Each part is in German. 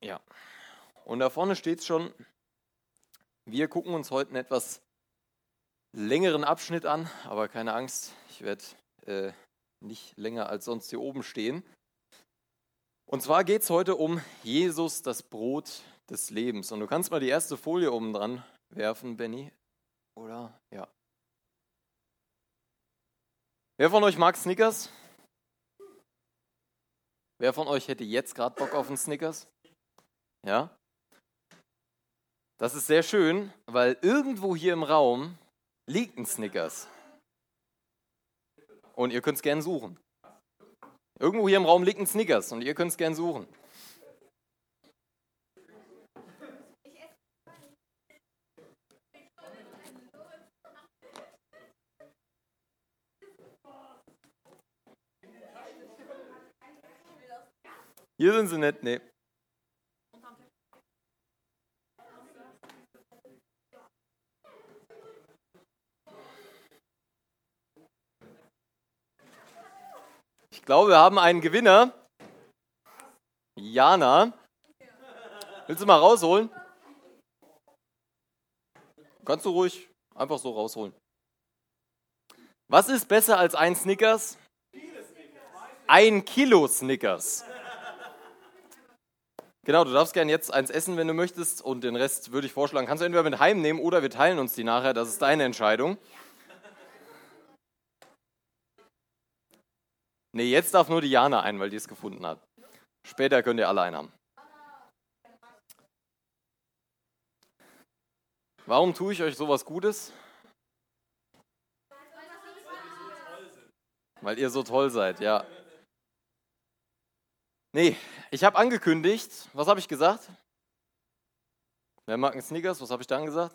Ja. Und da vorne steht es schon, wir gucken uns heute einen etwas längeren Abschnitt an, aber keine Angst, ich werde äh, nicht länger als sonst hier oben stehen. Und zwar geht es heute um Jesus, das Brot des Lebens. Und du kannst mal die erste Folie oben dran werfen, Benny. Oder? Ja. Wer von euch mag Snickers? Wer von euch hätte jetzt gerade Bock auf einen Snickers? Ja? Das ist sehr schön, weil irgendwo hier im Raum liegt ein Snickers. Und ihr könnt es gern suchen. Irgendwo hier im Raum liegt ein Snickers und ihr könnt es gern suchen. Hier sind sie nicht, nee. Glaube, wir haben einen Gewinner. Jana. Willst du mal rausholen? Kannst du ruhig einfach so rausholen. Was ist besser als ein Snickers? Ein Kilo Snickers. Genau, du darfst gerne jetzt eins essen, wenn du möchtest, und den Rest würde ich vorschlagen, kannst du entweder mit heimnehmen oder wir teilen uns die nachher, das ist deine Entscheidung. Nee, jetzt darf nur die Jana ein, weil die es gefunden hat. Später könnt ihr alle einen haben. Warum tue ich euch sowas Gutes? Weil ihr so toll seid, ja. Nee, ich habe angekündigt, was habe ich gesagt? Wer mag einen Snickers? Was habe ich dann gesagt?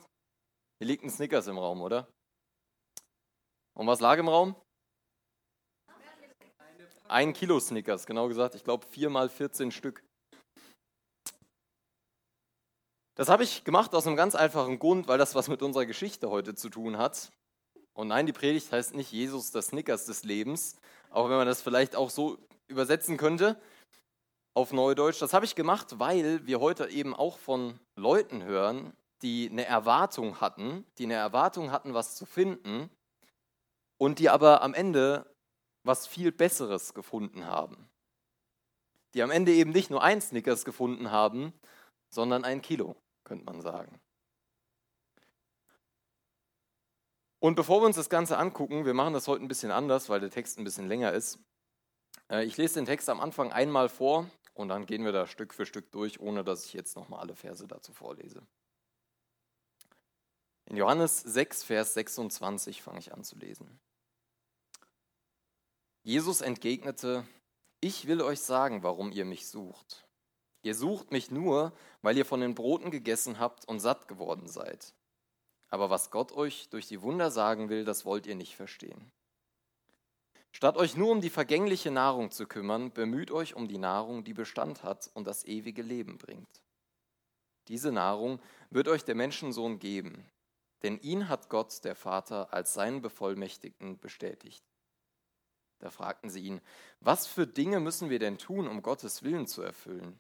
Hier liegt ein Snickers im Raum, oder? Und was lag im Raum? Ein Kilo Snickers, genau gesagt. Ich glaube vier mal 14 Stück. Das habe ich gemacht aus einem ganz einfachen Grund, weil das was mit unserer Geschichte heute zu tun hat. Und nein, die Predigt heißt nicht Jesus das Snickers des Lebens, auch wenn man das vielleicht auch so übersetzen könnte auf Neudeutsch. Das habe ich gemacht, weil wir heute eben auch von Leuten hören, die eine Erwartung hatten, die eine Erwartung hatten, was zu finden und die aber am Ende was viel Besseres gefunden haben. Die am Ende eben nicht nur ein Snickers gefunden haben, sondern ein Kilo, könnte man sagen. Und bevor wir uns das Ganze angucken, wir machen das heute ein bisschen anders, weil der Text ein bisschen länger ist. Äh, ich lese den Text am Anfang einmal vor und dann gehen wir da Stück für Stück durch, ohne dass ich jetzt nochmal alle Verse dazu vorlese. In Johannes 6, Vers 26 fange ich an zu lesen. Jesus entgegnete, ich will euch sagen, warum ihr mich sucht. Ihr sucht mich nur, weil ihr von den Broten gegessen habt und satt geworden seid. Aber was Gott euch durch die Wunder sagen will, das wollt ihr nicht verstehen. Statt euch nur um die vergängliche Nahrung zu kümmern, bemüht euch um die Nahrung, die Bestand hat und das ewige Leben bringt. Diese Nahrung wird euch der Menschensohn geben, denn ihn hat Gott, der Vater, als seinen Bevollmächtigten bestätigt. Da fragten sie ihn, was für Dinge müssen wir denn tun, um Gottes Willen zu erfüllen?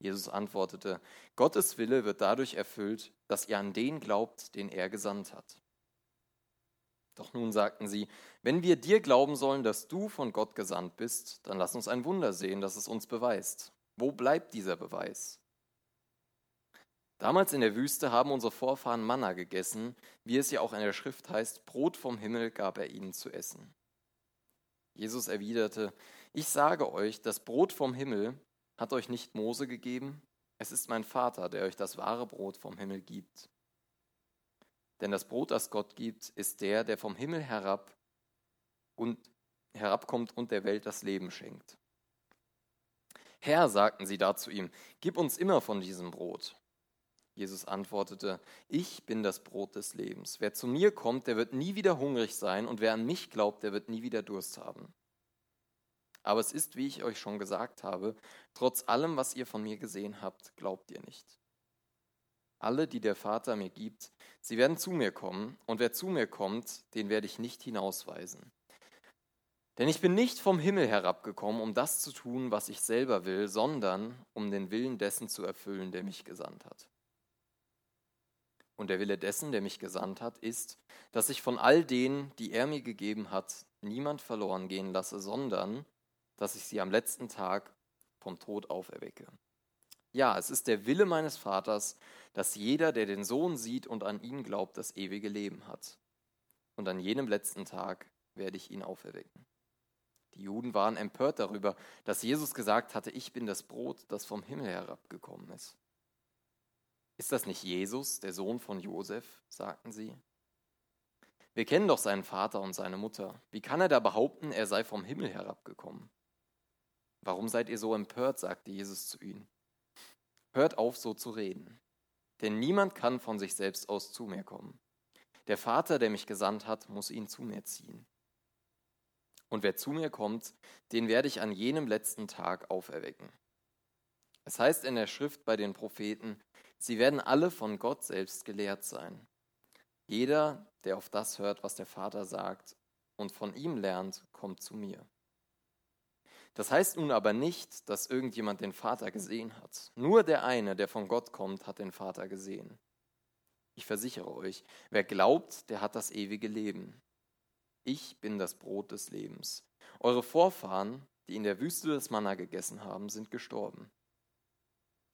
Jesus antwortete, Gottes Wille wird dadurch erfüllt, dass ihr an den glaubt, den er gesandt hat. Doch nun sagten sie, wenn wir dir glauben sollen, dass du von Gott gesandt bist, dann lass uns ein Wunder sehen, das es uns beweist. Wo bleibt dieser Beweis? Damals in der Wüste haben unsere Vorfahren Manna gegessen, wie es ja auch in der Schrift heißt, Brot vom Himmel gab er ihnen zu essen. Jesus erwiderte, ich sage euch, das Brot vom Himmel hat euch nicht Mose gegeben, es ist mein Vater, der euch das wahre Brot vom Himmel gibt. Denn das Brot, das Gott gibt, ist der, der vom Himmel herab und herabkommt und der Welt das Leben schenkt. Herr, sagten sie da zu ihm, gib uns immer von diesem Brot. Jesus antwortete, ich bin das Brot des Lebens. Wer zu mir kommt, der wird nie wieder hungrig sein, und wer an mich glaubt, der wird nie wieder Durst haben. Aber es ist, wie ich euch schon gesagt habe, trotz allem, was ihr von mir gesehen habt, glaubt ihr nicht. Alle, die der Vater mir gibt, sie werden zu mir kommen, und wer zu mir kommt, den werde ich nicht hinausweisen. Denn ich bin nicht vom Himmel herabgekommen, um das zu tun, was ich selber will, sondern um den Willen dessen zu erfüllen, der mich gesandt hat. Und der Wille dessen, der mich gesandt hat, ist, dass ich von all denen, die er mir gegeben hat, niemand verloren gehen lasse, sondern dass ich sie am letzten Tag vom Tod auferwecke. Ja, es ist der Wille meines Vaters, dass jeder, der den Sohn sieht und an ihn glaubt, das ewige Leben hat. Und an jenem letzten Tag werde ich ihn auferwecken. Die Juden waren empört darüber, dass Jesus gesagt hatte, ich bin das Brot, das vom Himmel herabgekommen ist. Ist das nicht Jesus, der Sohn von Josef? sagten sie. Wir kennen doch seinen Vater und seine Mutter. Wie kann er da behaupten, er sei vom Himmel herabgekommen? Warum seid ihr so empört? sagte Jesus zu ihnen. Hört auf, so zu reden. Denn niemand kann von sich selbst aus zu mir kommen. Der Vater, der mich gesandt hat, muss ihn zu mir ziehen. Und wer zu mir kommt, den werde ich an jenem letzten Tag auferwecken. Es heißt in der Schrift bei den Propheten, sie werden alle von Gott selbst gelehrt sein. Jeder, der auf das hört, was der Vater sagt und von ihm lernt, kommt zu mir. Das heißt nun aber nicht, dass irgendjemand den Vater gesehen hat. Nur der eine, der von Gott kommt, hat den Vater gesehen. Ich versichere euch, wer glaubt, der hat das ewige Leben. Ich bin das Brot des Lebens. Eure Vorfahren, die in der Wüste das Manna gegessen haben, sind gestorben.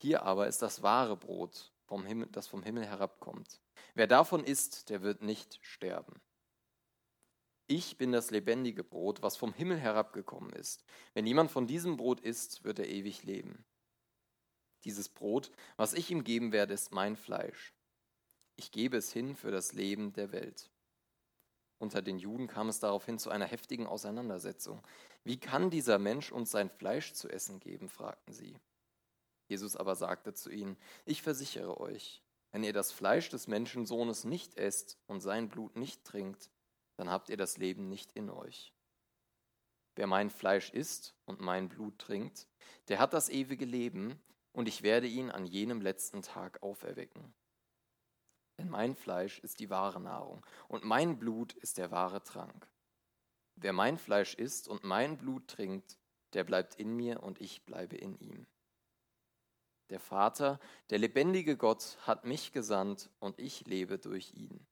Hier aber ist das wahre Brot, vom Himmel, das vom Himmel herabkommt. Wer davon isst, der wird nicht sterben. Ich bin das lebendige Brot, was vom Himmel herabgekommen ist. Wenn jemand von diesem Brot isst, wird er ewig leben. Dieses Brot, was ich ihm geben werde, ist mein Fleisch. Ich gebe es hin für das Leben der Welt. Unter den Juden kam es daraufhin zu einer heftigen Auseinandersetzung. Wie kann dieser Mensch uns sein Fleisch zu essen geben? fragten sie. Jesus aber sagte zu ihnen, ich versichere euch, wenn ihr das Fleisch des Menschensohnes nicht esst und sein Blut nicht trinkt, dann habt ihr das Leben nicht in euch. Wer mein Fleisch isst und mein Blut trinkt, der hat das ewige Leben, und ich werde ihn an jenem letzten Tag auferwecken. Denn mein Fleisch ist die wahre Nahrung und mein Blut ist der wahre Trank. Wer mein Fleisch isst und mein Blut trinkt, der bleibt in mir und ich bleibe in ihm. Der Vater, der lebendige Gott, hat mich gesandt und ich lebe durch ihn.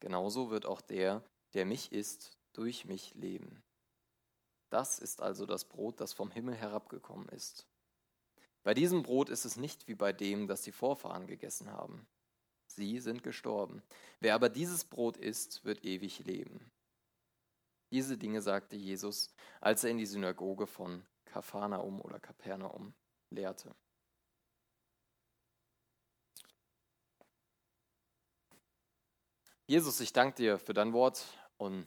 Genauso wird auch der, der mich isst, durch mich leben. Das ist also das Brot, das vom Himmel herabgekommen ist. Bei diesem Brot ist es nicht wie bei dem, das die Vorfahren gegessen haben. Sie sind gestorben. Wer aber dieses Brot isst, wird ewig leben. Diese Dinge sagte Jesus, als er in die Synagoge von Kapharnaum oder Kapernaum lehrte. Jesus, ich danke dir für dein Wort und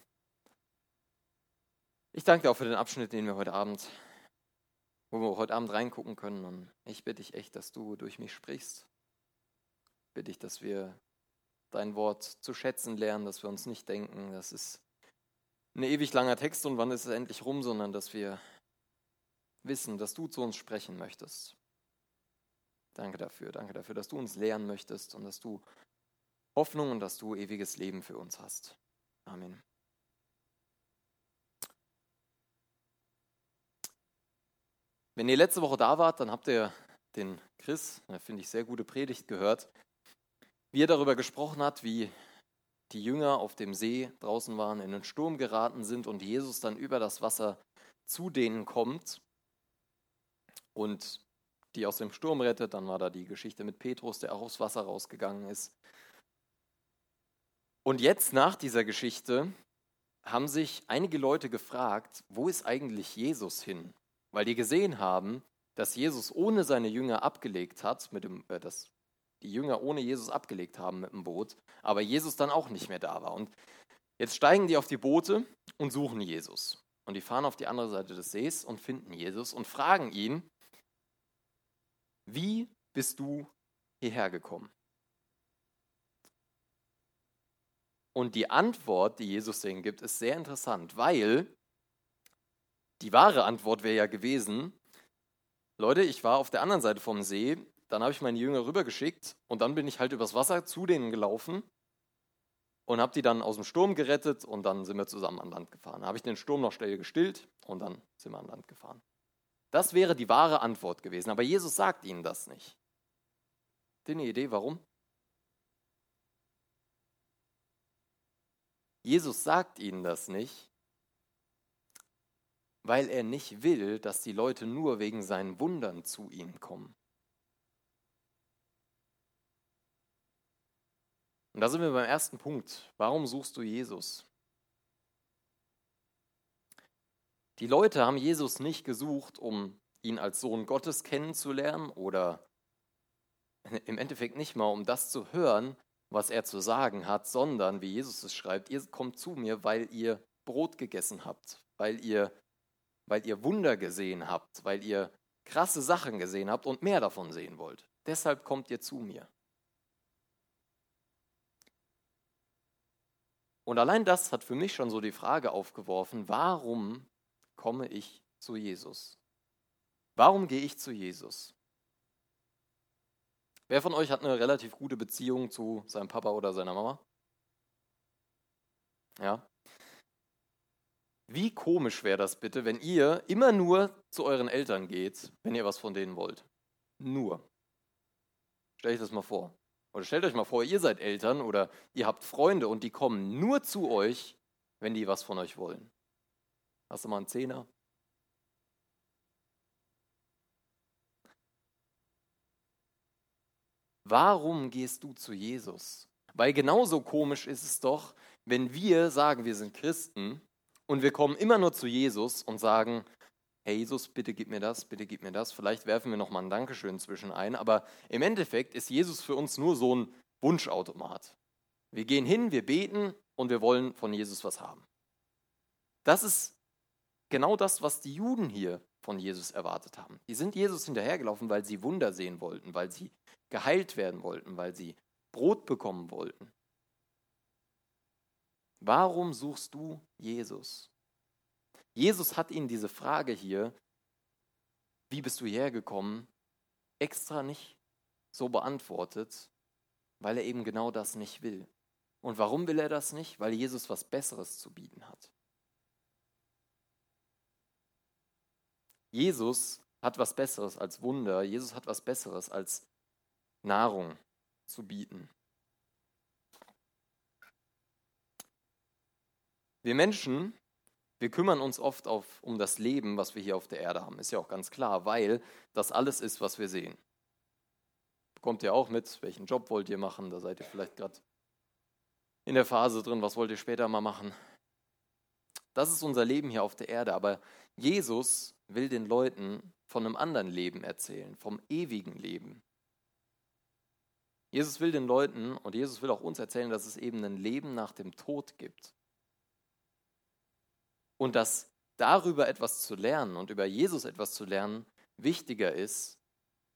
ich danke dir auch für den Abschnitt, den wir heute Abend, wo wir heute Abend reingucken können. Und ich bitte dich echt, dass du durch mich sprichst, bitte ich, dass wir dein Wort zu schätzen lernen, dass wir uns nicht denken, das ist ein ewig langer Text und wann ist es endlich rum, sondern dass wir wissen, dass du zu uns sprechen möchtest. Danke dafür, danke dafür, dass du uns lehren möchtest und dass du Hoffnung und dass du ewiges Leben für uns hast. Amen. Wenn ihr letzte Woche da wart, dann habt ihr den Chris, finde ich, sehr gute Predigt gehört wie er darüber gesprochen hat, wie die Jünger auf dem See draußen waren, in den Sturm geraten sind und Jesus dann über das Wasser zu denen kommt und die aus dem Sturm rettet. Dann war da die Geschichte mit Petrus, der auch aufs Wasser rausgegangen ist. Und jetzt nach dieser Geschichte haben sich einige Leute gefragt, wo ist eigentlich Jesus hin? Weil die gesehen haben, dass Jesus ohne seine Jünger abgelegt hat, mit dem, äh, das die Jünger ohne Jesus abgelegt haben mit dem Boot, aber Jesus dann auch nicht mehr da war. Und jetzt steigen die auf die Boote und suchen Jesus. Und die fahren auf die andere Seite des Sees und finden Jesus und fragen ihn, wie bist du hierher gekommen? Und die Antwort, die Jesus denen gibt, ist sehr interessant, weil die wahre Antwort wäre ja gewesen, Leute, ich war auf der anderen Seite vom See, dann habe ich meine Jünger rübergeschickt und dann bin ich halt übers Wasser zu denen gelaufen und habe die dann aus dem Sturm gerettet und dann sind wir zusammen an Land gefahren. Da habe ich den Sturm noch schnell gestillt und dann sind wir an Land gefahren. Das wäre die wahre Antwort gewesen, aber Jesus sagt ihnen das nicht. Habt ihr eine Idee, warum? Jesus sagt ihnen das nicht, weil er nicht will, dass die Leute nur wegen seinen Wundern zu ihm kommen. Und da sind wir beim ersten Punkt. Warum suchst du Jesus? Die Leute haben Jesus nicht gesucht, um ihn als Sohn Gottes kennenzulernen oder im Endeffekt nicht mal, um das zu hören, was er zu sagen hat, sondern, wie Jesus es schreibt, ihr kommt zu mir, weil ihr Brot gegessen habt, weil ihr, weil ihr Wunder gesehen habt, weil ihr krasse Sachen gesehen habt und mehr davon sehen wollt. Deshalb kommt ihr zu mir. Und allein das hat für mich schon so die Frage aufgeworfen, warum komme ich zu Jesus? Warum gehe ich zu Jesus? Wer von euch hat eine relativ gute Beziehung zu seinem Papa oder seiner Mama? Ja. Wie komisch wäre das bitte, wenn ihr immer nur zu euren Eltern geht, wenn ihr was von denen wollt? Nur. Stell euch das mal vor. Oder stellt euch mal vor, ihr seid Eltern oder ihr habt Freunde und die kommen nur zu euch, wenn die was von euch wollen. Hast du mal einen Zehner? Warum gehst du zu Jesus? Weil genauso komisch ist es doch, wenn wir sagen, wir sind Christen und wir kommen immer nur zu Jesus und sagen, hey Jesus, bitte gib mir das, bitte gib mir das. Vielleicht werfen wir nochmal ein Dankeschön zwischen ein, aber im Endeffekt ist Jesus für uns nur so ein Wunschautomat. Wir gehen hin, wir beten und wir wollen von Jesus was haben. Das ist genau das, was die Juden hier von Jesus erwartet haben. Die sind Jesus hinterhergelaufen, weil sie Wunder sehen wollten, weil sie geheilt werden wollten, weil sie Brot bekommen wollten. Warum suchst du Jesus? Jesus hat ihnen diese Frage hier, wie bist du hergekommen, extra nicht so beantwortet, weil er eben genau das nicht will. Und warum will er das nicht? Weil Jesus was Besseres zu bieten hat. Jesus hat was Besseres als Wunder, Jesus hat was Besseres als Nahrung zu bieten. Wir Menschen wir kümmern uns oft auf, um das Leben, was wir hier auf der Erde haben. Ist ja auch ganz klar, weil das alles ist, was wir sehen. Bekommt ihr auch mit, welchen Job wollt ihr machen? Da seid ihr vielleicht gerade in der Phase drin, was wollt ihr später mal machen? Das ist unser Leben hier auf der Erde. Aber Jesus will den Leuten von einem anderen Leben erzählen, vom ewigen Leben. Jesus will den Leuten und Jesus will auch uns erzählen, dass es eben ein Leben nach dem Tod gibt und dass darüber etwas zu lernen und über Jesus etwas zu lernen wichtiger ist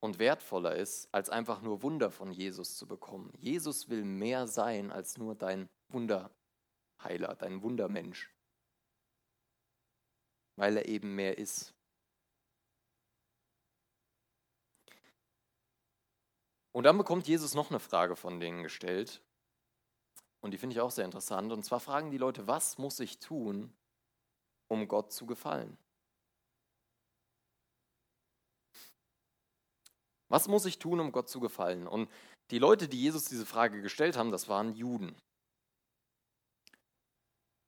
und wertvoller ist, als einfach nur Wunder von Jesus zu bekommen. Jesus will mehr sein als nur dein Wunderheiler, dein Wundermensch, weil er eben mehr ist. Und dann bekommt Jesus noch eine Frage von denen gestellt. Und die finde ich auch sehr interessant. Und zwar fragen die Leute, was muss ich tun, um Gott zu gefallen? Was muss ich tun, um Gott zu gefallen? Und die Leute, die Jesus diese Frage gestellt haben, das waren Juden.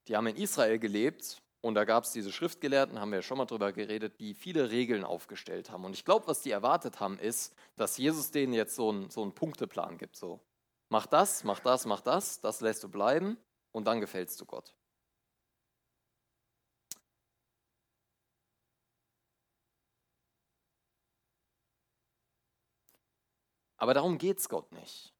Die haben in Israel gelebt und da gab es diese Schriftgelehrten, haben wir ja schon mal drüber geredet, die viele Regeln aufgestellt haben. Und ich glaube, was die erwartet haben, ist, dass Jesus denen jetzt so einen, so einen Punkteplan gibt. So, mach das, mach das, mach das, das lässt du bleiben und dann gefällst du Gott. Aber darum geht es Gott nicht.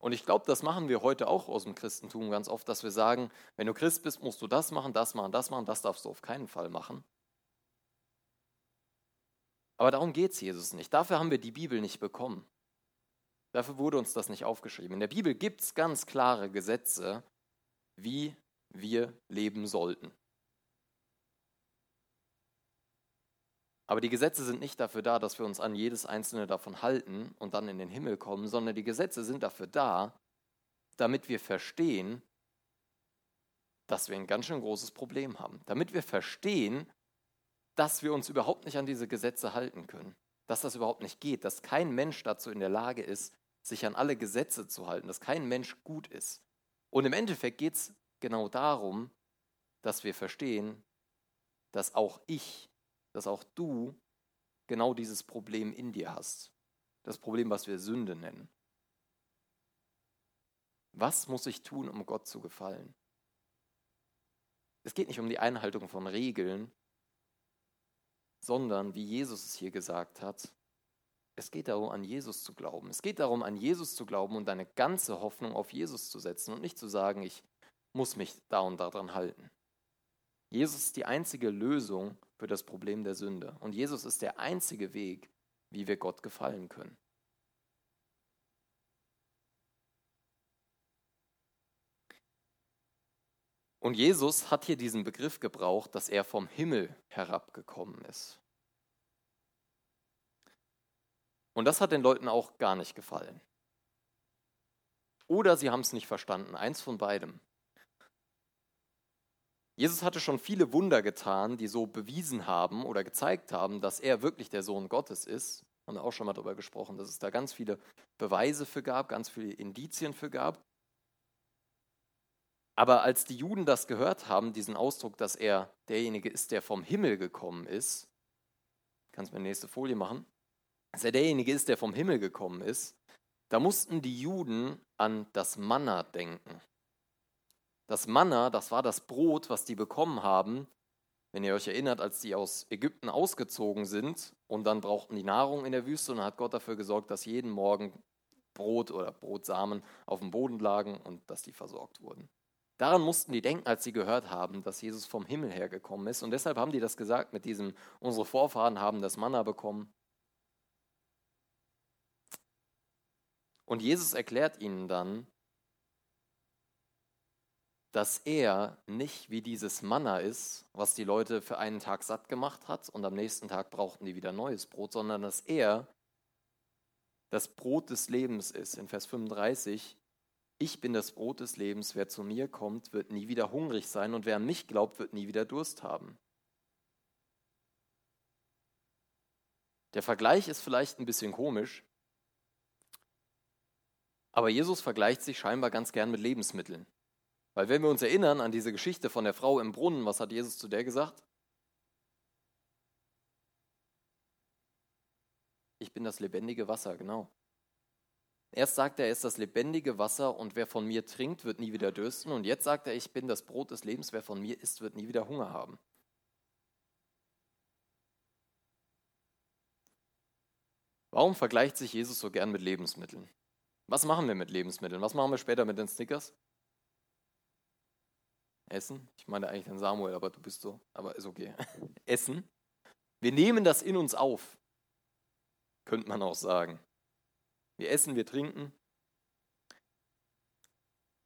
Und ich glaube, das machen wir heute auch aus dem Christentum ganz oft, dass wir sagen, wenn du Christ bist, musst du das machen, das machen, das machen, das darfst du auf keinen Fall machen. Aber darum geht es Jesus nicht. Dafür haben wir die Bibel nicht bekommen. Dafür wurde uns das nicht aufgeschrieben. In der Bibel gibt es ganz klare Gesetze, wie wir leben sollten. Aber die Gesetze sind nicht dafür da, dass wir uns an jedes einzelne davon halten und dann in den Himmel kommen, sondern die Gesetze sind dafür da, damit wir verstehen, dass wir ein ganz schön großes Problem haben. Damit wir verstehen, dass wir uns überhaupt nicht an diese Gesetze halten können, dass das überhaupt nicht geht, dass kein Mensch dazu in der Lage ist, sich an alle Gesetze zu halten, dass kein Mensch gut ist. Und im Endeffekt geht es genau darum, dass wir verstehen, dass auch ich, dass auch du genau dieses Problem in dir hast. Das Problem, was wir Sünde nennen. Was muss ich tun, um Gott zu gefallen? Es geht nicht um die Einhaltung von Regeln, sondern, wie Jesus es hier gesagt hat, es geht darum, an Jesus zu glauben. Es geht darum, an Jesus zu glauben und deine ganze Hoffnung auf Jesus zu setzen und nicht zu sagen, ich muss mich da und daran halten. Jesus ist die einzige Lösung für das Problem der Sünde. Und Jesus ist der einzige Weg, wie wir Gott gefallen können. Und Jesus hat hier diesen Begriff gebraucht, dass er vom Himmel herabgekommen ist. Und das hat den Leuten auch gar nicht gefallen. Oder sie haben es nicht verstanden, eins von beidem. Jesus hatte schon viele Wunder getan, die so bewiesen haben oder gezeigt haben, dass er wirklich der Sohn Gottes ist. Haben wir auch schon mal darüber gesprochen, dass es da ganz viele Beweise für gab, ganz viele Indizien für gab. Aber als die Juden das gehört haben, diesen Ausdruck, dass er derjenige ist, der vom Himmel gekommen ist, kannst du mir nächste Folie machen, dass er derjenige ist, der vom Himmel gekommen ist, da mussten die Juden an das Manna denken. Das Manna, das war das Brot, was die bekommen haben, wenn ihr euch erinnert, als die aus Ägypten ausgezogen sind und dann brauchten die Nahrung in der Wüste und dann hat Gott dafür gesorgt, dass jeden Morgen Brot oder Brotsamen auf dem Boden lagen und dass die versorgt wurden. Daran mussten die denken, als sie gehört haben, dass Jesus vom Himmel hergekommen ist. Und deshalb haben die das gesagt mit diesem, unsere Vorfahren haben das Manna bekommen. Und Jesus erklärt ihnen dann, dass er nicht wie dieses Manna ist, was die Leute für einen Tag satt gemacht hat und am nächsten Tag brauchten die wieder neues Brot, sondern dass er das Brot des Lebens ist. In Vers 35, ich bin das Brot des Lebens, wer zu mir kommt, wird nie wieder hungrig sein und wer an mich glaubt, wird nie wieder Durst haben. Der Vergleich ist vielleicht ein bisschen komisch, aber Jesus vergleicht sich scheinbar ganz gern mit Lebensmitteln. Weil wenn wir uns erinnern an diese Geschichte von der Frau im Brunnen, was hat Jesus zu der gesagt? Ich bin das lebendige Wasser, genau. Erst sagt er, er ist das lebendige Wasser und wer von mir trinkt, wird nie wieder dürsten. Und jetzt sagt er, ich bin das Brot des Lebens, wer von mir isst, wird nie wieder Hunger haben. Warum vergleicht sich Jesus so gern mit Lebensmitteln? Was machen wir mit Lebensmitteln? Was machen wir später mit den Snickers? Essen. Ich meine eigentlich den Samuel, aber du bist so, aber ist okay. Essen. Wir nehmen das in uns auf, könnte man auch sagen. Wir essen, wir trinken.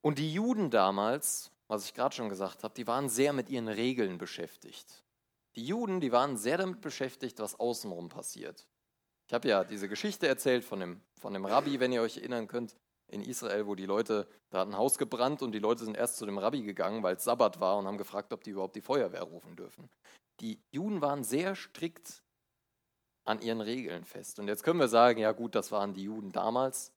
Und die Juden damals, was ich gerade schon gesagt habe, die waren sehr mit ihren Regeln beschäftigt. Die Juden, die waren sehr damit beschäftigt, was außenrum passiert. Ich habe ja diese Geschichte erzählt von dem, von dem Rabbi, wenn ihr euch erinnern könnt, in Israel, wo die Leute, da hat ein Haus gebrannt und die Leute sind erst zu dem Rabbi gegangen, weil es Sabbat war und haben gefragt, ob die überhaupt die Feuerwehr rufen dürfen. Die Juden waren sehr strikt an ihren Regeln fest. Und jetzt können wir sagen, ja gut, das waren die Juden damals.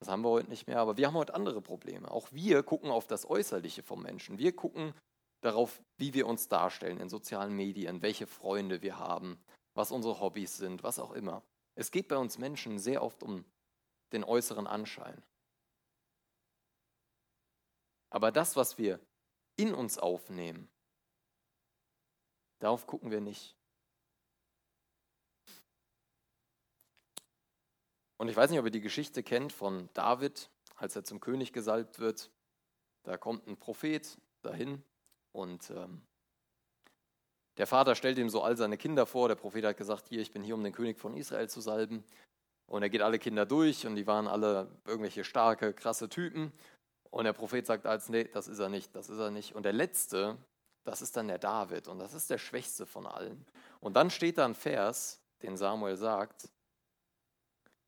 Das haben wir heute nicht mehr, aber wir haben heute andere Probleme. Auch wir gucken auf das Äußerliche vom Menschen. Wir gucken darauf, wie wir uns darstellen in sozialen Medien, welche Freunde wir haben, was unsere Hobbys sind, was auch immer. Es geht bei uns Menschen sehr oft um den äußeren Anschein. Aber das, was wir in uns aufnehmen, darauf gucken wir nicht. Und ich weiß nicht, ob ihr die Geschichte kennt von David, als er zum König gesalbt wird. Da kommt ein Prophet dahin und ähm, der Vater stellt ihm so all seine Kinder vor. Der Prophet hat gesagt, hier, ich bin hier, um den König von Israel zu salben. Und er geht alle Kinder durch und die waren alle irgendwelche starke, krasse Typen. Und der Prophet sagt als, nee, das ist er nicht, das ist er nicht. Und der letzte, das ist dann der David und das ist der schwächste von allen. Und dann steht da ein Vers, den Samuel sagt,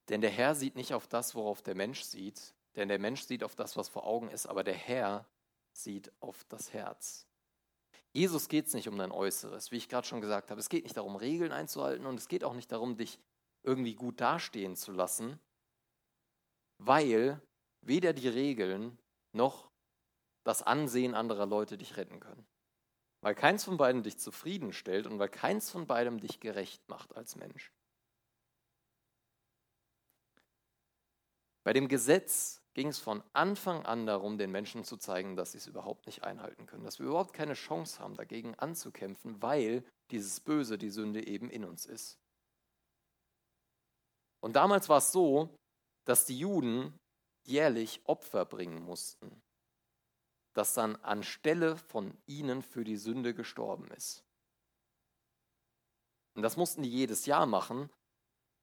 denn der Herr sieht nicht auf das, worauf der Mensch sieht, denn der Mensch sieht auf das, was vor Augen ist, aber der Herr sieht auf das Herz. Jesus geht es nicht um dein Äußeres, wie ich gerade schon gesagt habe. Es geht nicht darum, Regeln einzuhalten und es geht auch nicht darum, dich irgendwie gut dastehen zu lassen, weil weder die Regeln noch das Ansehen anderer Leute dich retten können. Weil keins von beiden dich zufriedenstellt und weil keins von beidem dich gerecht macht als Mensch. Bei dem Gesetz ging es von Anfang an darum, den Menschen zu zeigen, dass sie es überhaupt nicht einhalten können, dass wir überhaupt keine Chance haben, dagegen anzukämpfen, weil dieses Böse, die Sünde eben in uns ist. Und damals war es so, dass die Juden jährlich Opfer bringen mussten, das dann anstelle von ihnen für die Sünde gestorben ist. Und das mussten die jedes Jahr machen,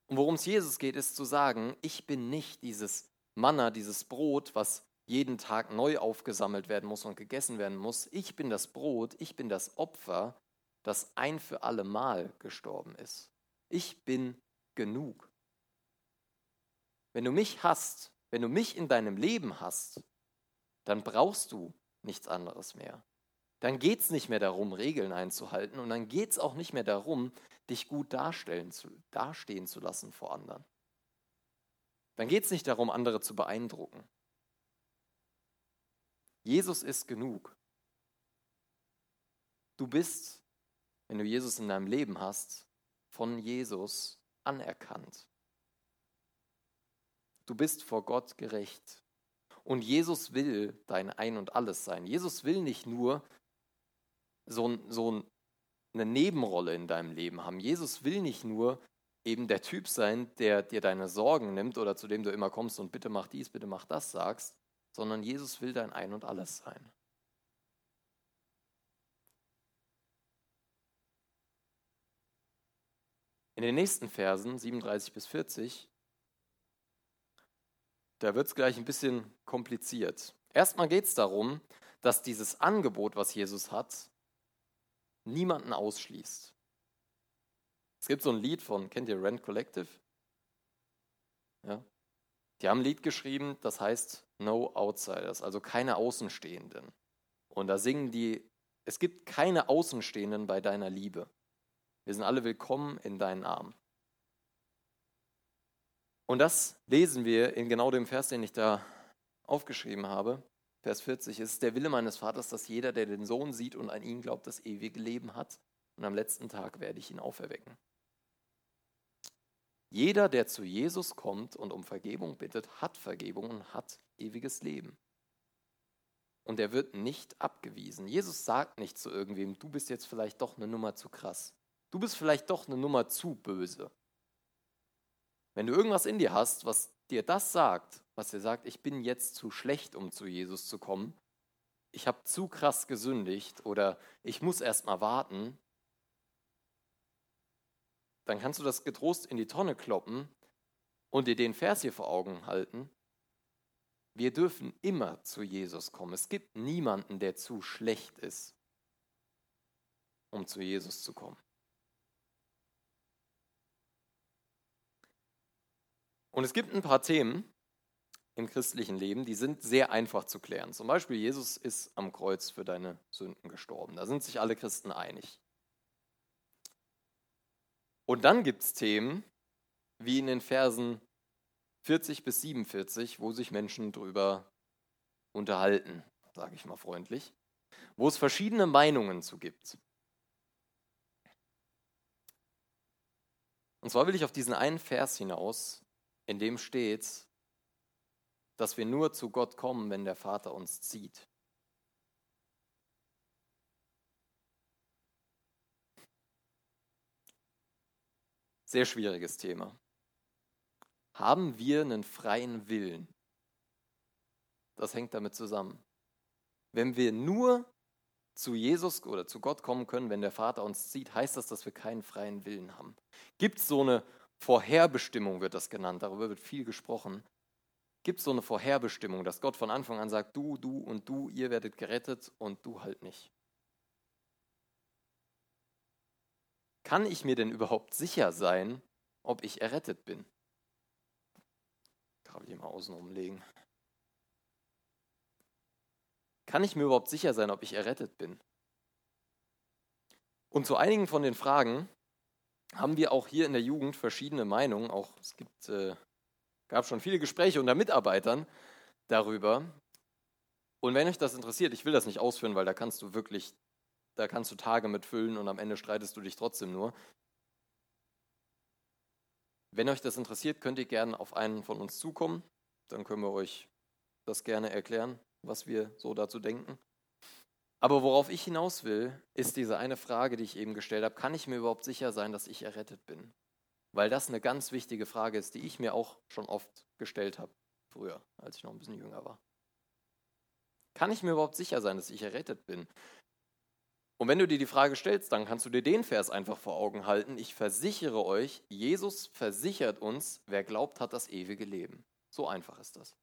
und worum es Jesus geht, ist zu sagen, ich bin nicht dieses Manna, dieses Brot, was jeden Tag neu aufgesammelt werden muss und gegessen werden muss. Ich bin das Brot, ich bin das Opfer, das ein für alle Mal gestorben ist. Ich bin genug. Wenn du mich hast, wenn du mich in deinem Leben hast, dann brauchst du nichts anderes mehr dann geht es nicht mehr darum, Regeln einzuhalten und dann geht es auch nicht mehr darum, dich gut darstellen zu, dastehen zu lassen vor anderen. Dann geht es nicht darum, andere zu beeindrucken. Jesus ist genug. Du bist, wenn du Jesus in deinem Leben hast, von Jesus anerkannt. Du bist vor Gott gerecht. Und Jesus will dein Ein und alles sein. Jesus will nicht nur, so, so eine Nebenrolle in deinem Leben haben. Jesus will nicht nur eben der Typ sein, der dir deine Sorgen nimmt oder zu dem du immer kommst und bitte mach dies, bitte mach das sagst, sondern Jesus will dein Ein und alles sein. In den nächsten Versen, 37 bis 40, da wird es gleich ein bisschen kompliziert. Erstmal geht es darum, dass dieses Angebot, was Jesus hat, niemanden ausschließt. Es gibt so ein Lied von, kennt ihr Rent Collective? Ja. Die haben ein Lied geschrieben, das heißt No Outsiders, also keine Außenstehenden. Und da singen die, es gibt keine Außenstehenden bei deiner Liebe. Wir sind alle willkommen in deinen Armen. Und das lesen wir in genau dem Vers, den ich da aufgeschrieben habe. Vers 40, es ist der Wille meines Vaters, dass jeder, der den Sohn sieht und an ihn glaubt, das ewige Leben hat. Und am letzten Tag werde ich ihn auferwecken. Jeder, der zu Jesus kommt und um Vergebung bittet, hat Vergebung und hat ewiges Leben. Und er wird nicht abgewiesen. Jesus sagt nicht zu irgendwem, du bist jetzt vielleicht doch eine Nummer zu krass. Du bist vielleicht doch eine Nummer zu böse. Wenn du irgendwas in dir hast, was dir das sagt, was dir sagt, ich bin jetzt zu schlecht, um zu Jesus zu kommen, ich habe zu krass gesündigt oder ich muss erst mal warten, dann kannst du das getrost in die Tonne kloppen und dir den Vers hier vor Augen halten. Wir dürfen immer zu Jesus kommen. Es gibt niemanden, der zu schlecht ist, um zu Jesus zu kommen. Und es gibt ein paar Themen im christlichen Leben, die sind sehr einfach zu klären. Zum Beispiel, Jesus ist am Kreuz für deine Sünden gestorben. Da sind sich alle Christen einig. Und dann gibt es Themen, wie in den Versen 40 bis 47, wo sich Menschen drüber unterhalten, sage ich mal freundlich, wo es verschiedene Meinungen zu gibt. Und zwar will ich auf diesen einen Vers hinaus, in dem steht, dass wir nur zu Gott kommen, wenn der Vater uns zieht. Sehr schwieriges Thema. Haben wir einen freien Willen? Das hängt damit zusammen. Wenn wir nur zu Jesus oder zu Gott kommen können, wenn der Vater uns zieht, heißt das, dass wir keinen freien Willen haben. Gibt es so eine Vorherbestimmung wird das genannt, darüber wird viel gesprochen. Gibt es so eine Vorherbestimmung, dass Gott von Anfang an sagt, du, du und du, ihr werdet gerettet und du halt nicht? Kann ich mir denn überhaupt sicher sein, ob ich errettet bin? Kabel hier mal außen umlegen. Kann ich mir überhaupt sicher sein, ob ich errettet bin? Und zu einigen von den Fragen haben wir auch hier in der Jugend verschiedene Meinungen. Auch es gibt, äh, gab schon viele Gespräche unter Mitarbeitern darüber. Und wenn euch das interessiert, ich will das nicht ausführen, weil da kannst du wirklich, da kannst du Tage mitfüllen und am Ende streitest du dich trotzdem nur. Wenn euch das interessiert, könnt ihr gerne auf einen von uns zukommen. Dann können wir euch das gerne erklären, was wir so dazu denken. Aber worauf ich hinaus will, ist diese eine Frage, die ich eben gestellt habe. Kann ich mir überhaupt sicher sein, dass ich errettet bin? Weil das eine ganz wichtige Frage ist, die ich mir auch schon oft gestellt habe, früher, als ich noch ein bisschen jünger war. Kann ich mir überhaupt sicher sein, dass ich errettet bin? Und wenn du dir die Frage stellst, dann kannst du dir den Vers einfach vor Augen halten. Ich versichere euch, Jesus versichert uns, wer glaubt, hat das ewige Leben. So einfach ist das.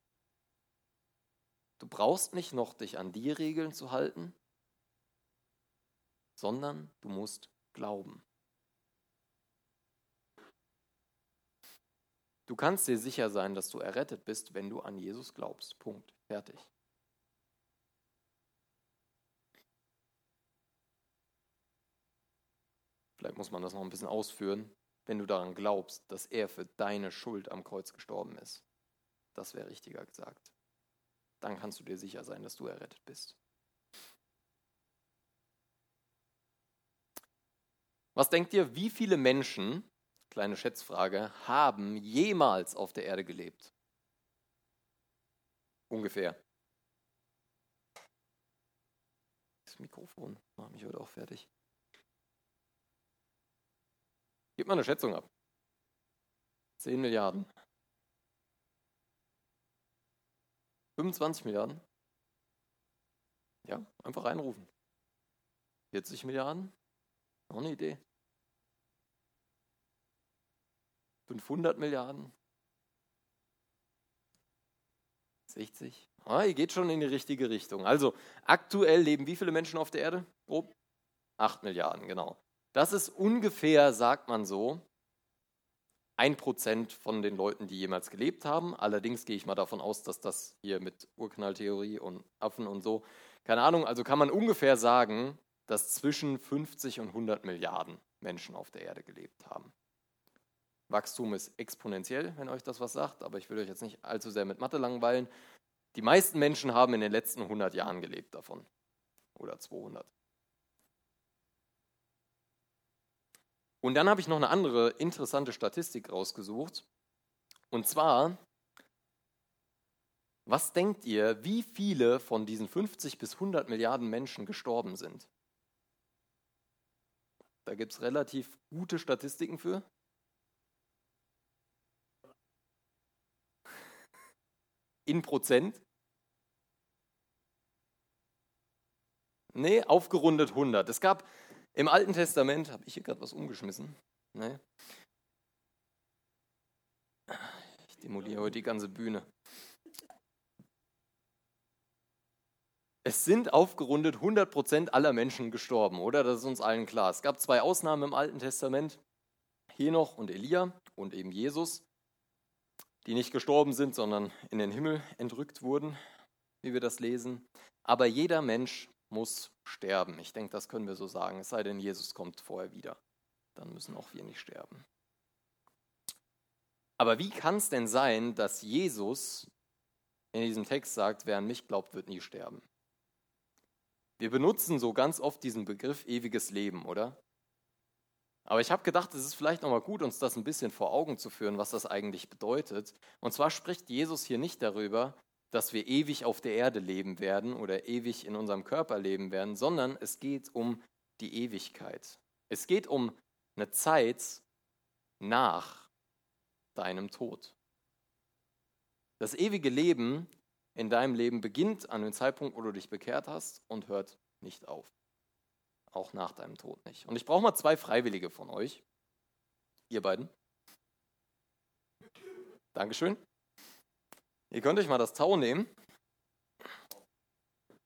Du brauchst nicht noch dich an die Regeln zu halten, sondern du musst glauben. Du kannst dir sicher sein, dass du errettet bist, wenn du an Jesus glaubst. Punkt. Fertig. Vielleicht muss man das noch ein bisschen ausführen, wenn du daran glaubst, dass er für deine Schuld am Kreuz gestorben ist. Das wäre richtiger gesagt. Dann kannst du dir sicher sein, dass du errettet bist. Was denkt ihr, wie viele Menschen, kleine Schätzfrage, haben jemals auf der Erde gelebt? Ungefähr. Das Mikrofon macht mich heute auch fertig. Gib mal eine Schätzung ab. 10 Milliarden. 25 Milliarden? Ja, einfach reinrufen. 40 Milliarden? Noch eine Idee. 500 Milliarden? 60? Ah, ihr geht schon in die richtige Richtung. Also, aktuell leben wie viele Menschen auf der Erde? Grob? 8 Milliarden, genau. Das ist ungefähr, sagt man so, ein Prozent von den Leuten, die jemals gelebt haben. Allerdings gehe ich mal davon aus, dass das hier mit Urknalltheorie und Affen und so, keine Ahnung, also kann man ungefähr sagen, dass zwischen 50 und 100 Milliarden Menschen auf der Erde gelebt haben. Wachstum ist exponentiell, wenn euch das was sagt, aber ich will euch jetzt nicht allzu sehr mit Mathe langweilen. Die meisten Menschen haben in den letzten 100 Jahren gelebt davon. Oder 200. Und dann habe ich noch eine andere interessante Statistik rausgesucht. Und zwar, was denkt ihr, wie viele von diesen 50 bis 100 Milliarden Menschen gestorben sind? Da gibt es relativ gute Statistiken für. In Prozent? Nee, aufgerundet 100. Es gab im Alten Testament, habe ich hier gerade was umgeschmissen? Nee. Ich demoliere heute die ganze Bühne. Es sind aufgerundet 100% aller Menschen gestorben, oder? Das ist uns allen klar. Es gab zwei Ausnahmen im Alten Testament, Henoch und Elia und eben Jesus, die nicht gestorben sind, sondern in den Himmel entrückt wurden, wie wir das lesen. Aber jeder Mensch muss sterben. Ich denke, das können wir so sagen, es sei denn, Jesus kommt vorher wieder. Dann müssen auch wir nicht sterben. Aber wie kann es denn sein, dass Jesus in diesem Text sagt, wer an mich glaubt, wird nie sterben? Wir benutzen so ganz oft diesen Begriff ewiges Leben, oder? Aber ich habe gedacht, es ist vielleicht nochmal gut, uns das ein bisschen vor Augen zu führen, was das eigentlich bedeutet. Und zwar spricht Jesus hier nicht darüber, dass wir ewig auf der Erde leben werden oder ewig in unserem Körper leben werden, sondern es geht um die Ewigkeit. Es geht um eine Zeit nach deinem Tod. Das ewige Leben in deinem Leben beginnt an dem Zeitpunkt, wo du dich bekehrt hast und hört nicht auf. Auch nach deinem Tod nicht. Und ich brauche mal zwei Freiwillige von euch. Ihr beiden. Dankeschön. Ihr könnt euch mal das Tau nehmen.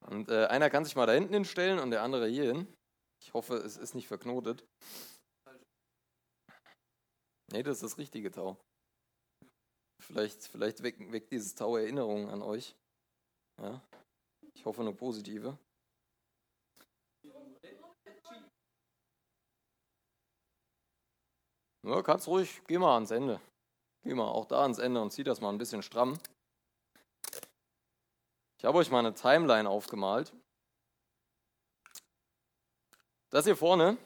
Und äh, einer kann sich mal da hinten hinstellen und der andere hier hin. Ich hoffe, es ist nicht verknotet. Nee, das ist das richtige Tau. Vielleicht, vielleicht weckt, dieses Tau Erinnerungen an euch. Ja? Ich hoffe eine positive. Ja, kannst ruhig, geh mal ans Ende. Geh mal auch da ans Ende und zieh das mal ein bisschen stramm. Ich habe euch mal eine Timeline aufgemalt. Das hier vorne,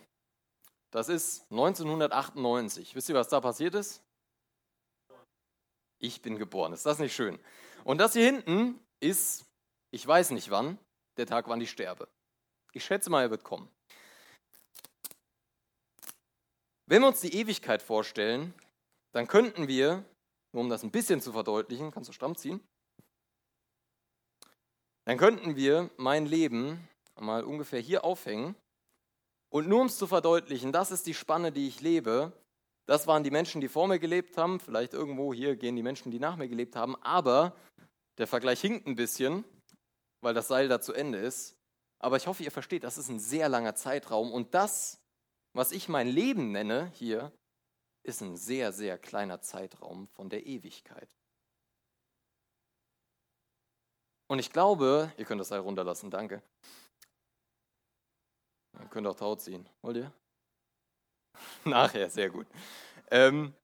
das ist 1998. Wisst ihr, was da passiert ist? Ich bin geboren. Ist das nicht schön? Und das hier hinten ist, ich weiß nicht wann, der Tag, wann ich sterbe. Ich schätze mal, er wird kommen. Wenn wir uns die Ewigkeit vorstellen, dann könnten wir, nur um das ein bisschen zu verdeutlichen, kannst du stramm ziehen, dann könnten wir mein Leben mal ungefähr hier aufhängen. Und nur um es zu verdeutlichen, das ist die Spanne, die ich lebe. Das waren die Menschen, die vor mir gelebt haben. Vielleicht irgendwo hier gehen die Menschen, die nach mir gelebt haben. Aber der Vergleich hinkt ein bisschen, weil das Seil da zu Ende ist. Aber ich hoffe, ihr versteht, das ist ein sehr langer Zeitraum. Und das was ich mein Leben nenne hier, ist ein sehr, sehr kleiner Zeitraum von der Ewigkeit. Und ich glaube, ihr könnt das Seil runterlassen, danke. Ihr könnt auch Tau ziehen. Wollt ihr? Nachher, sehr gut. Ähm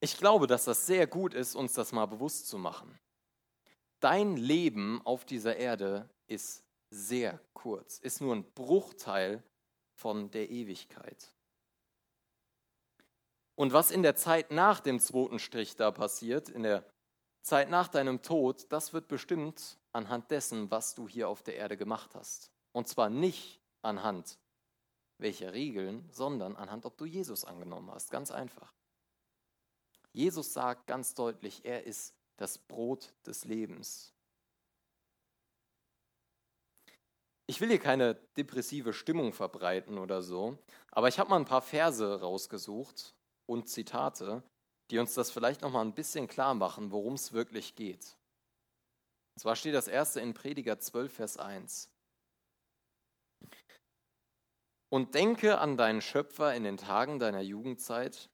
ich glaube, dass das sehr gut ist, uns das mal bewusst zu machen. Dein Leben auf dieser Erde ist sehr kurz, ist nur ein Bruchteil von der Ewigkeit. Und was in der Zeit nach dem zweiten Strich da passiert, in der Zeit nach deinem Tod, das wird bestimmt anhand dessen, was du hier auf der Erde gemacht hast. Und zwar nicht anhand welcher Regeln, sondern anhand, ob du Jesus angenommen hast. Ganz einfach. Jesus sagt ganz deutlich, er ist das Brot des Lebens. Ich will hier keine depressive Stimmung verbreiten oder so, aber ich habe mal ein paar Verse rausgesucht und Zitate, die uns das vielleicht noch mal ein bisschen klar machen, worum es wirklich geht. Und zwar steht das erste in Prediger 12, Vers 1. Und denke an deinen Schöpfer in den Tagen deiner Jugendzeit,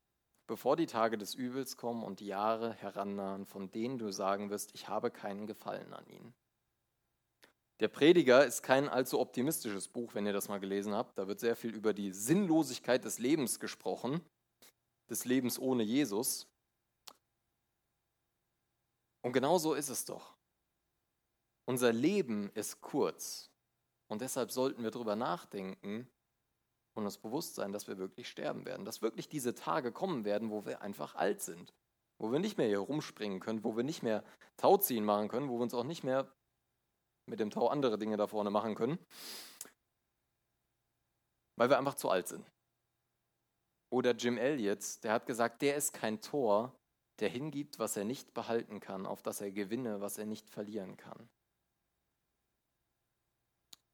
bevor die Tage des Übels kommen und die Jahre herannahen, von denen du sagen wirst, ich habe keinen Gefallen an ihnen. Der Prediger ist kein allzu optimistisches Buch, wenn ihr das mal gelesen habt. Da wird sehr viel über die Sinnlosigkeit des Lebens gesprochen, des Lebens ohne Jesus. Und genau so ist es doch. Unser Leben ist kurz und deshalb sollten wir darüber nachdenken und uns bewusst sein, dass wir wirklich sterben werden, dass wirklich diese Tage kommen werden, wo wir einfach alt sind, wo wir nicht mehr hier rumspringen können, wo wir nicht mehr Tauziehen machen können, wo wir uns auch nicht mehr mit dem Tau andere Dinge da vorne machen können, weil wir einfach zu alt sind. Oder Jim Elliot, der hat gesagt, der ist kein Tor, der hingibt, was er nicht behalten kann, auf das er gewinne, was er nicht verlieren kann.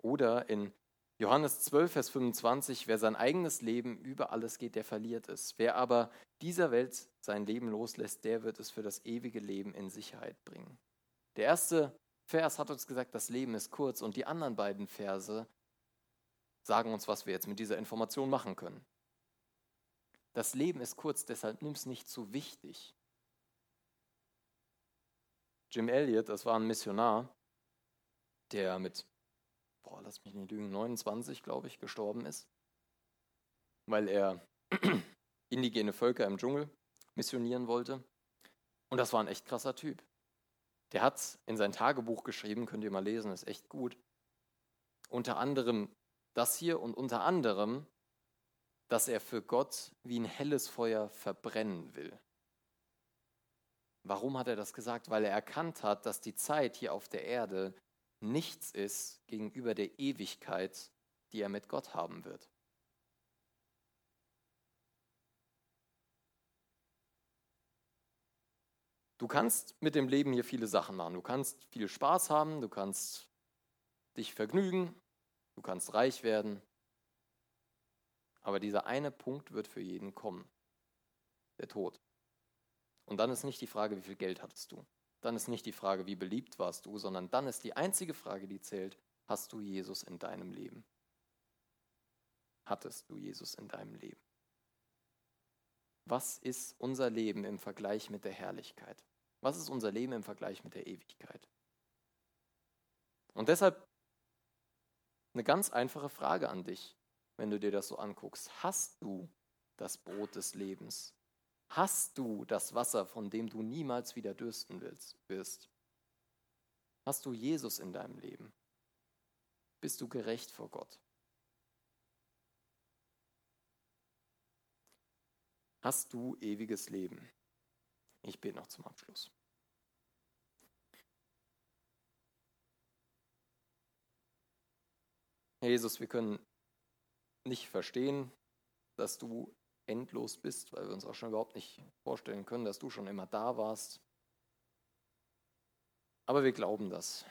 Oder in Johannes 12, Vers 25, wer sein eigenes Leben über alles geht, der verliert es. Wer aber dieser Welt sein Leben loslässt, der wird es für das ewige Leben in Sicherheit bringen. Der erste Vers hat uns gesagt, das Leben ist kurz und die anderen beiden Verse sagen uns, was wir jetzt mit dieser Information machen können. Das Leben ist kurz, deshalb nimm es nicht zu wichtig. Jim Elliot, das war ein Missionar, der mit, boah, lass mich nicht lügen, 29, glaube ich, gestorben ist, weil er indigene Völker im Dschungel missionieren wollte. Und das war ein echt krasser Typ. Der hat in sein Tagebuch geschrieben, könnt ihr mal lesen, ist echt gut. Unter anderem das hier und unter anderem, dass er für Gott wie ein helles Feuer verbrennen will. Warum hat er das gesagt? Weil er erkannt hat, dass die Zeit hier auf der Erde nichts ist gegenüber der Ewigkeit, die er mit Gott haben wird. Du kannst mit dem Leben hier viele Sachen machen. Du kannst viel Spaß haben, du kannst dich vergnügen, du kannst reich werden. Aber dieser eine Punkt wird für jeden kommen. Der Tod. Und dann ist nicht die Frage, wie viel Geld hattest du. Dann ist nicht die Frage, wie beliebt warst du, sondern dann ist die einzige Frage, die zählt, hast du Jesus in deinem Leben? Hattest du Jesus in deinem Leben? Was ist unser Leben im Vergleich mit der Herrlichkeit? Was ist unser Leben im Vergleich mit der Ewigkeit? Und deshalb eine ganz einfache Frage an dich, wenn du dir das so anguckst. Hast du das Brot des Lebens? Hast du das Wasser, von dem du niemals wieder dürsten wirst? Hast du Jesus in deinem Leben? Bist du gerecht vor Gott? Hast du ewiges Leben? Ich bete noch zum Abschluss. Herr Jesus, wir können nicht verstehen, dass du endlos bist, weil wir uns auch schon überhaupt nicht vorstellen können, dass du schon immer da warst. Aber wir glauben das.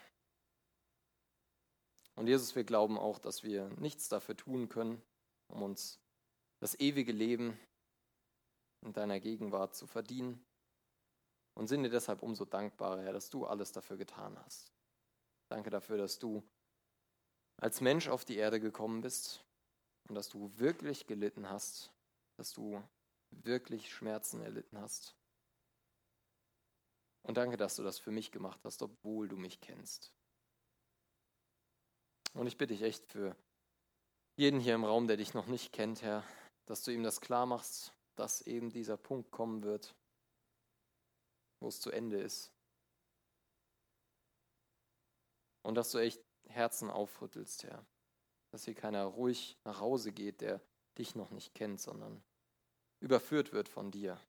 Und Jesus, wir glauben auch, dass wir nichts dafür tun können, um uns das ewige Leben in deiner Gegenwart zu verdienen. Und sind dir deshalb umso dankbarer, Herr, dass du alles dafür getan hast. Danke dafür, dass du als Mensch auf die Erde gekommen bist und dass du wirklich gelitten hast, dass du wirklich Schmerzen erlitten hast. Und danke, dass du das für mich gemacht hast, obwohl du mich kennst. Und ich bitte dich echt für jeden hier im Raum, der dich noch nicht kennt, Herr, dass du ihm das klar machst, dass eben dieser Punkt kommen wird, wo es zu Ende ist. Und dass du echt Herzen aufrüttelst, Herr. Dass hier keiner ruhig nach Hause geht, der dich noch nicht kennt, sondern überführt wird von dir.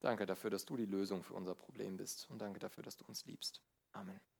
Danke dafür, dass du die Lösung für unser Problem bist und danke dafür, dass du uns liebst. Amen.